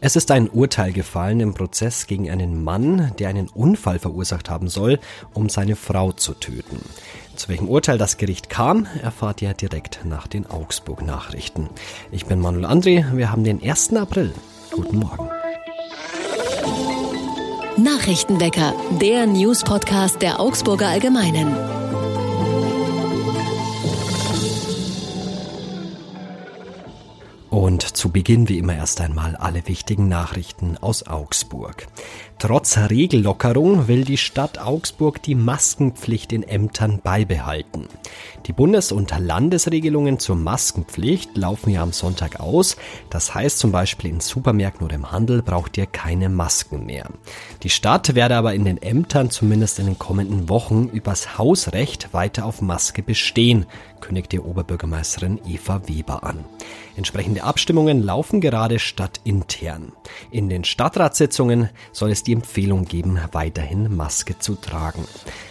Es ist ein Urteil gefallen im Prozess gegen einen Mann, der einen Unfall verursacht haben soll, um seine Frau zu töten. Zu welchem Urteil das Gericht kam, erfahrt ihr direkt nach den Augsburg-Nachrichten. Ich bin Manuel André, wir haben den 1. April. Guten Morgen. Nachrichtenwecker, der News-Podcast der Augsburger Allgemeinen. Und zu Beginn wie immer erst einmal alle wichtigen Nachrichten aus Augsburg. Trotz Regellockerung will die Stadt Augsburg die Maskenpflicht in Ämtern beibehalten. Die Bundes- und Landesregelungen zur Maskenpflicht laufen ja am Sonntag aus. Das heißt zum Beispiel in Supermärkten oder im Handel braucht ihr keine Masken mehr. Die Stadt werde aber in den Ämtern zumindest in den kommenden Wochen übers Hausrecht weiter auf Maske bestehen, kündigt die Oberbürgermeisterin Eva Weber an. Entsprechende Abstimmungen laufen gerade stadtintern. In den Stadtratssitzungen soll es die Empfehlung geben, weiterhin Maske zu tragen.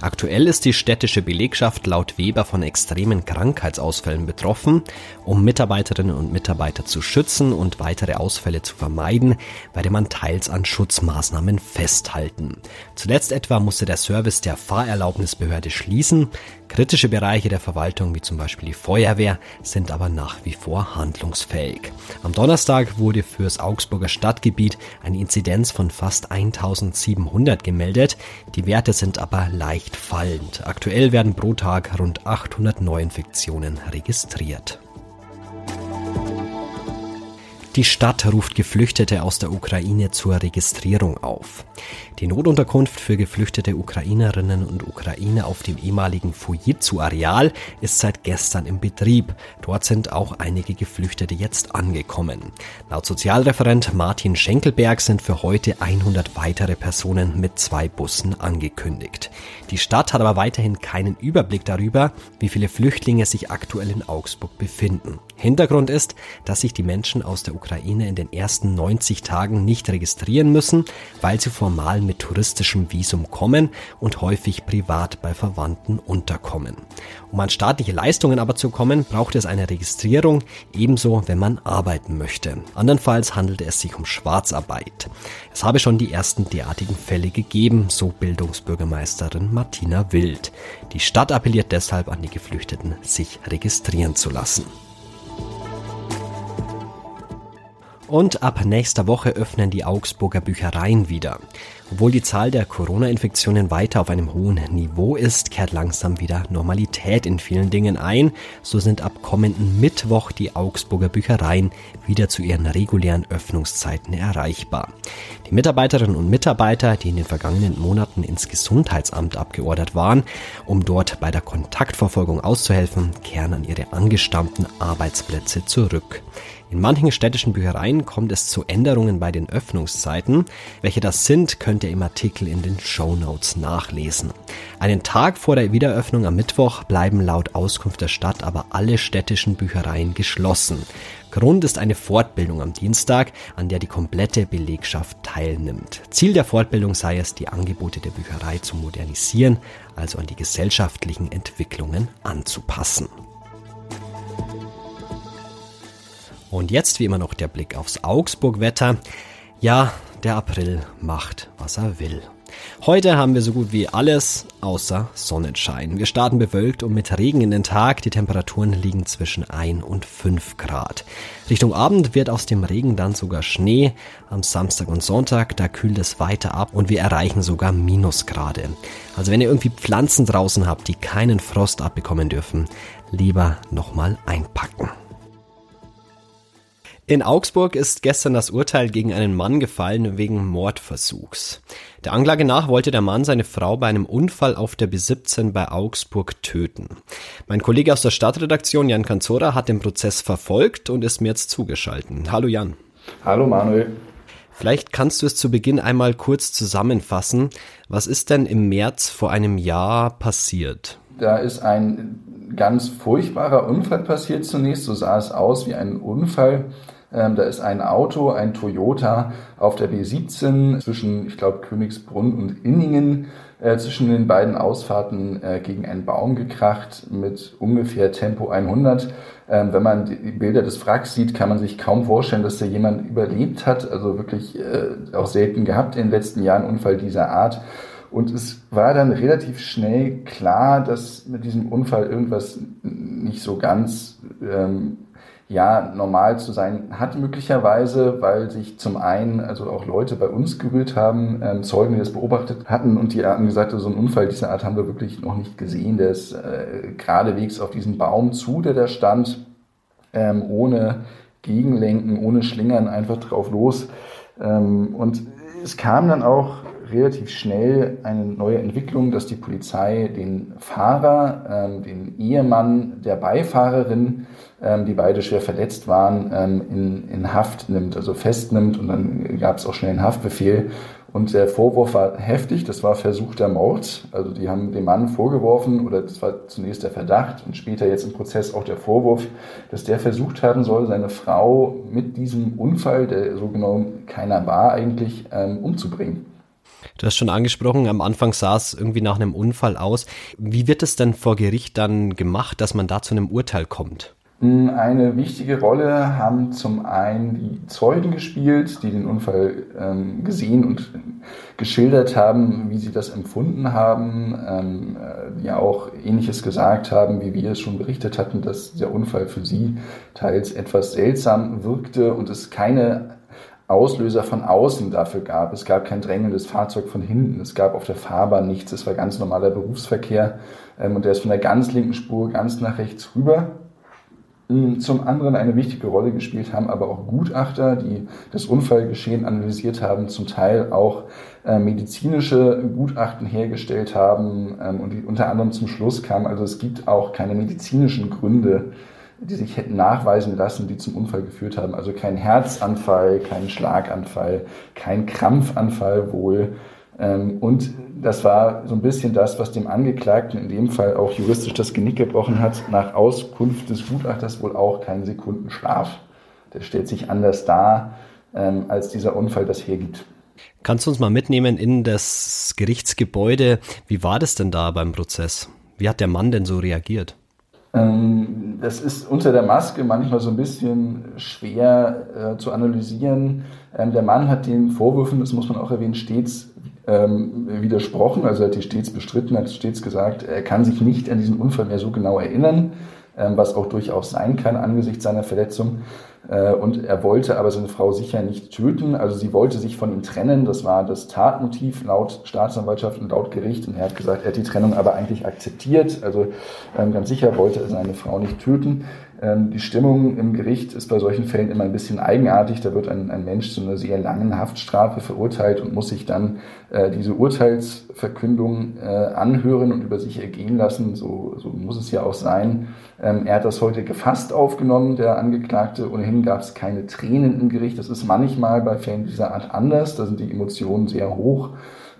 Aktuell ist die städtische Belegschaft laut Weber von extremen Krankheitsausfällen betroffen. Um Mitarbeiterinnen und Mitarbeiter zu schützen und weitere Ausfälle zu vermeiden, werde man teils an Schutzmaßnahmen festhalten. Zuletzt etwa musste der Service der Fahrerlaubnisbehörde schließen. Kritische Bereiche der Verwaltung, wie zum Beispiel die Feuerwehr, sind aber nach wie vor handlungsfähig. Am Donnerstag wurde fürs Augsburger Stadtgebiet eine Inzidenz von fast 1700 gemeldet. Die Werte sind aber leicht fallend. Aktuell werden pro Tag rund 800 Neuinfektionen registriert. Die Stadt ruft Geflüchtete aus der Ukraine zur Registrierung auf. Die Notunterkunft für geflüchtete Ukrainerinnen und Ukrainer auf dem ehemaligen Fujitsu-Areal ist seit gestern im Betrieb. Dort sind auch einige Geflüchtete jetzt angekommen. Laut Sozialreferent Martin Schenkelberg sind für heute 100 weitere Personen mit zwei Bussen angekündigt. Die Stadt hat aber weiterhin keinen Überblick darüber, wie viele Flüchtlinge sich aktuell in Augsburg befinden. Hintergrund ist, dass sich die Menschen aus der Ukraine in den ersten 90 Tagen nicht registrieren müssen, weil sie formal mit touristischem Visum kommen und häufig privat bei Verwandten unterkommen. Um an staatliche Leistungen aber zu kommen, braucht es eine Registrierung, ebenso wenn man arbeiten möchte. Andernfalls handelt es sich um Schwarzarbeit. Es habe schon die ersten derartigen Fälle gegeben, so Bildungsbürgermeisterin Martina Wild. Die Stadt appelliert deshalb an die Geflüchteten, sich registrieren zu lassen. Und ab nächster Woche öffnen die Augsburger Büchereien wieder. Obwohl die Zahl der Corona-Infektionen weiter auf einem hohen Niveau ist, kehrt langsam wieder Normalität in vielen Dingen ein. So sind ab kommenden Mittwoch die Augsburger Büchereien wieder zu ihren regulären Öffnungszeiten erreichbar. Die Mitarbeiterinnen und Mitarbeiter, die in den vergangenen Monaten ins Gesundheitsamt abgeordert waren, um dort bei der Kontaktverfolgung auszuhelfen, kehren an ihre angestammten Arbeitsplätze zurück. In manchen städtischen Büchereien kommt es zu Änderungen bei den Öffnungszeiten. Welche das sind, könnt ihr im Artikel in den Show Notes nachlesen. Einen Tag vor der Wiederöffnung am Mittwoch bleiben laut Auskunft der Stadt aber alle städtischen Büchereien geschlossen. Grund ist eine Fortbildung am Dienstag, an der die komplette Belegschaft teilnimmt. Ziel der Fortbildung sei es, die Angebote der Bücherei zu modernisieren, also an die gesellschaftlichen Entwicklungen anzupassen. Und jetzt wie immer noch der Blick aufs Augsburg-Wetter. Ja, der April macht, was er will. Heute haben wir so gut wie alles außer Sonnenschein. Wir starten bewölkt und mit Regen in den Tag. Die Temperaturen liegen zwischen 1 und 5 Grad. Richtung Abend wird aus dem Regen dann sogar Schnee. Am Samstag und Sonntag, da kühlt es weiter ab und wir erreichen sogar Minusgrade. Also wenn ihr irgendwie Pflanzen draußen habt, die keinen Frost abbekommen dürfen, lieber nochmal einpacken. In Augsburg ist gestern das Urteil gegen einen Mann gefallen wegen Mordversuchs. Der Anklage nach wollte der Mann seine Frau bei einem Unfall auf der B17 bei Augsburg töten. Mein Kollege aus der Stadtredaktion Jan Kanzora hat den Prozess verfolgt und ist mir jetzt zugeschaltet. Hallo Jan. Hallo Manuel. Vielleicht kannst du es zu Beginn einmal kurz zusammenfassen. Was ist denn im März vor einem Jahr passiert? Da ist ein ganz furchtbarer Unfall passiert zunächst. So sah es aus wie ein Unfall Ähm, da ist ein Auto, ein Toyota auf der B17 zwischen, ich glaube, Königsbrunn und Inningen äh, zwischen den beiden Ausfahrten äh, gegen einen Baum gekracht mit ungefähr Tempo 100. Ähm, wenn man die Bilder des Wracks sieht, kann man sich kaum vorstellen, dass da jemand überlebt hat. Also wirklich äh, auch selten gehabt in den letzten Jahren Unfall dieser Art. Und es war dann relativ schnell klar, dass mit diesem Unfall irgendwas nicht so ganz ähm, ja, normal zu sein hat möglicherweise, weil sich zum einen also auch Leute bei uns gerührt haben, ähm, Zeugen, die das beobachtet hatten und die haben gesagt, so einen Unfall dieser Art haben wir wirklich noch nicht gesehen. Der ist äh, geradewegs auf diesen Baum zu, der da stand, ähm, ohne Gegenlenken, ohne Schlingern, einfach drauf los. Ähm, und es kam dann auch relativ schnell eine neue Entwicklung, dass die Polizei den Fahrer, ähm, den Ehemann der Beifahrerin, ähm, die beide schwer verletzt waren, ähm, in, in Haft nimmt, also festnimmt und dann gab es auch schnell einen Haftbefehl. Und der Vorwurf war heftig, das war versuchter Mord. Also die haben dem Mann vorgeworfen, oder das war zunächst der Verdacht und später jetzt im Prozess auch der Vorwurf, dass der versucht haben soll, seine Frau mit diesem Unfall, der so genau keiner war eigentlich, ähm, umzubringen. Du hast schon angesprochen, am Anfang sah es irgendwie nach einem Unfall aus. Wie wird es denn vor Gericht dann gemacht, dass man da zu einem Urteil kommt? Hm, eine wichtige Rolle haben zum einen die Zeugen gespielt, die den Unfall ähm, gesehen und geschildert haben, wie sie das empfunden haben, ähm, äh, die auch Ähnliches gesagt haben, wie wir es schon berichtet hatten, dass der Unfall für sie teils etwas seltsam wirkte und es keine Auslöser von außen dafür gab. Es gab kein drängendes Fahrzeug von hinten, es gab auf der Fahrbahn nichts, es war ganz normaler Berufsverkehr ähm, und der ist von der ganz linken Spur ganz nach rechts rüber. Hm, zum anderen eine wichtige Rolle gespielt haben aber auch Gutachter, die das Unfallgeschehen analysiert haben, zum Teil auch äh, medizinische Gutachten hergestellt haben ähm, und die unter anderem zum Schluss kamen, also es gibt auch keine medizinischen Gründe, die sich hätten nachweisen lassen, die zum Unfall geführt haben. Also kein Herzanfall, kein Schlaganfall, kein Krampfanfall wohl. Ähm, und das war so ein bisschen das, was dem Angeklagten in dem Fall auch juristisch das Genick gebrochen hat, nach Auskunft des Gutachters wohl auch kein Sekundenschlaf. Der stellt sich anders dar, ähm, als dieser Unfall das hergibt. Kannst du uns mal mitnehmen in das Gerichtsgebäude? Wie war das denn da beim Prozess? Wie hat der Mann denn so reagiert? Ähm, das ist unter der Maske manchmal so ein bisschen schwer äh, zu analysieren. Ähm, der Mann hat den Vorwürfen, das muss man auch erwähnen, stets ähm, widersprochen, also hat die stets bestritten, hat stets gesagt, er kann sich nicht an diesen Unfall mehr so genau erinnern, ähm, was auch durchaus sein kann angesichts seiner Verletzung. Äh, und er wollte aber seine Frau sicher nicht töten. Also sie wollte sich von ihm trennen. Das war das Tatmotiv laut Staatsanwaltschaft und laut Gericht. Und er hat gesagt, er hat die Trennung aber eigentlich akzeptiert. Also ähm, ganz sicher wollte er seine Frau nicht töten. Ähm, die Stimmung im Gericht ist bei solchen Fällen immer ein bisschen eigenartig. Da wird ein, ein Mensch zu einer sehr langen Haftstrafe verurteilt und muss sich dann äh, diese Urteilsverkündung äh, anhören und über sich ergehen lassen. So, so muss es ja auch sein. Ähm, er hat das heute gefasst aufgenommen, der Angeklagte. Ohnehin gab es keine Tränen im Gericht. Das ist manchmal bei Fällen dieser Art anders. Da sind die Emotionen sehr hoch.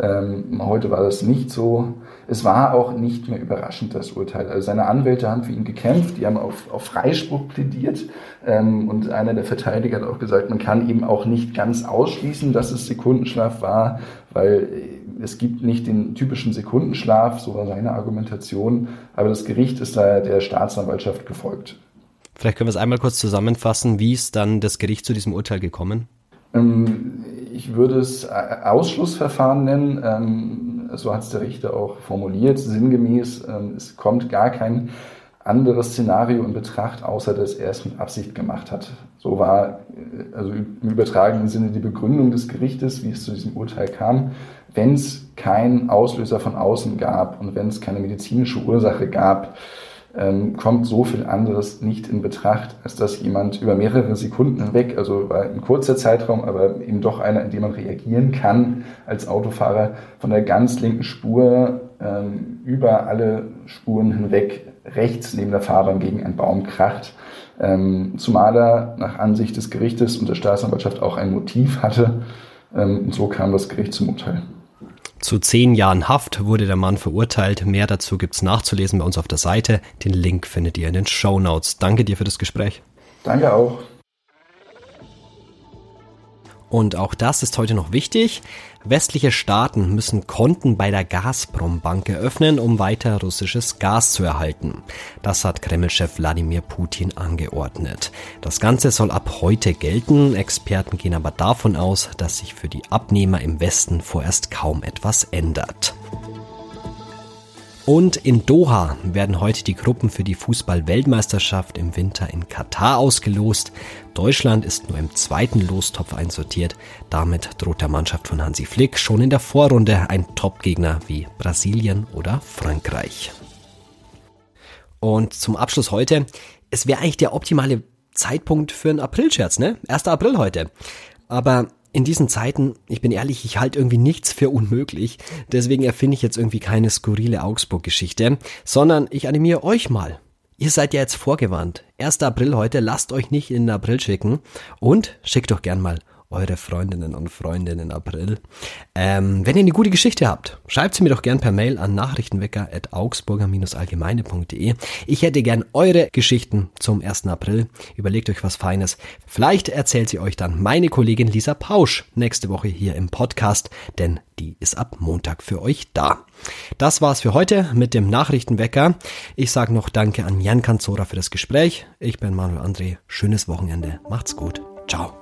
Ähm, heute war das nicht so. Es war auch nicht mehr überraschend, das Urteil. Also seine Anwälte haben für ihn gekämpft, die haben auf, auf Freispruch plädiert. Ähm, und einer der Verteidiger hat auch gesagt, man kann eben auch nicht ganz ausschließen, dass es Sekundenschlaf war, weil es gibt nicht den typischen Sekundenschlaf, so war seine Argumentation. Aber das Gericht ist da der Staatsanwaltschaft gefolgt. Vielleicht können wir es einmal kurz zusammenfassen. Wie ist dann das Gericht zu diesem Urteil gekommen? Ähm, ich würde es Ausschlussverfahren nennen. Ähm, so hat es der Richter auch formuliert, sinngemäß. Ähm, es kommt gar kein anderes Szenario in Betracht, außer dass er es mit Absicht gemacht hat. So war äh, also im übertragenen Sinne die Begründung des Gerichtes, wie es zu diesem Urteil kam. Wenn es keinen Auslöser von außen gab und wenn es keine medizinische Ursache gab, ähm, kommt so viel anderes nicht in Betracht, als dass jemand über mehrere Sekunden hinweg, also ein kurzer Zeitraum, aber eben doch einer, in dem man reagieren kann als Autofahrer, von der ganz linken Spur ähm, über alle Spuren hinweg rechts neben der Fahrbahn gegen einen Baum kracht. Ähm, zumal er nach Ansicht des Gerichtes und der Staatsanwaltschaft auch ein Motiv hatte. Ähm, und so kam das Gericht zum Urteil. Zu zehn Jahren Haft wurde der Mann verurteilt. Mehr dazu gibt's nachzulesen bei uns auf der Seite. Den Link findet ihr in den Show Notes. Danke dir für das Gespräch. Danke auch. Und auch das ist heute noch wichtig. Westliche Staaten müssen Konten bei der Gazprom-Bank eröffnen, um weiter russisches Gas zu erhalten. Das hat Kreml-Chef Wladimir Putin angeordnet. Das Ganze soll ab heute gelten. Experten gehen aber davon aus, dass sich für die Abnehmer im Westen vorerst kaum etwas ändert. Und in Doha werden heute die Gruppen für die Fußball-Weltmeisterschaft im Winter in Katar ausgelost. Deutschland ist nur im zweiten Lostopf einsortiert. Damit droht der Mannschaft von Hansi Flick schon in der Vorrunde ein Topgegner wie Brasilien oder Frankreich. Und zum Abschluss heute, es wäre eigentlich der optimale Zeitpunkt für einen Aprilscherz, ne? 1. April heute. Aber in diesen Zeiten, ich bin ehrlich, ich halte irgendwie nichts für unmöglich. Deswegen erfinde ich jetzt irgendwie keine skurrile Augsburg-Geschichte, sondern ich animiere euch mal. Ihr seid ja jetzt vorgewarnt. 1. April heute, lasst euch nicht in den April schicken und schickt doch gern mal eure Freundinnen und Freunde in April. Ähm, wenn ihr eine gute Geschichte habt, schreibt sie mir doch gern per Mail an nachrichtenwecker.augsburger-allgemeine.de. Ich hätte gern eure Geschichten zum 1. April. Überlegt euch was Feines. Vielleicht erzählt sie euch dann meine Kollegin Lisa Pausch nächste Woche hier im Podcast, denn die ist ab Montag für euch da. Das war's für heute mit dem Nachrichtenwecker. Ich sage noch Danke an Jan Kanzora für das Gespräch. Ich bin Manuel André. Schönes Wochenende. Macht's gut. Ciao.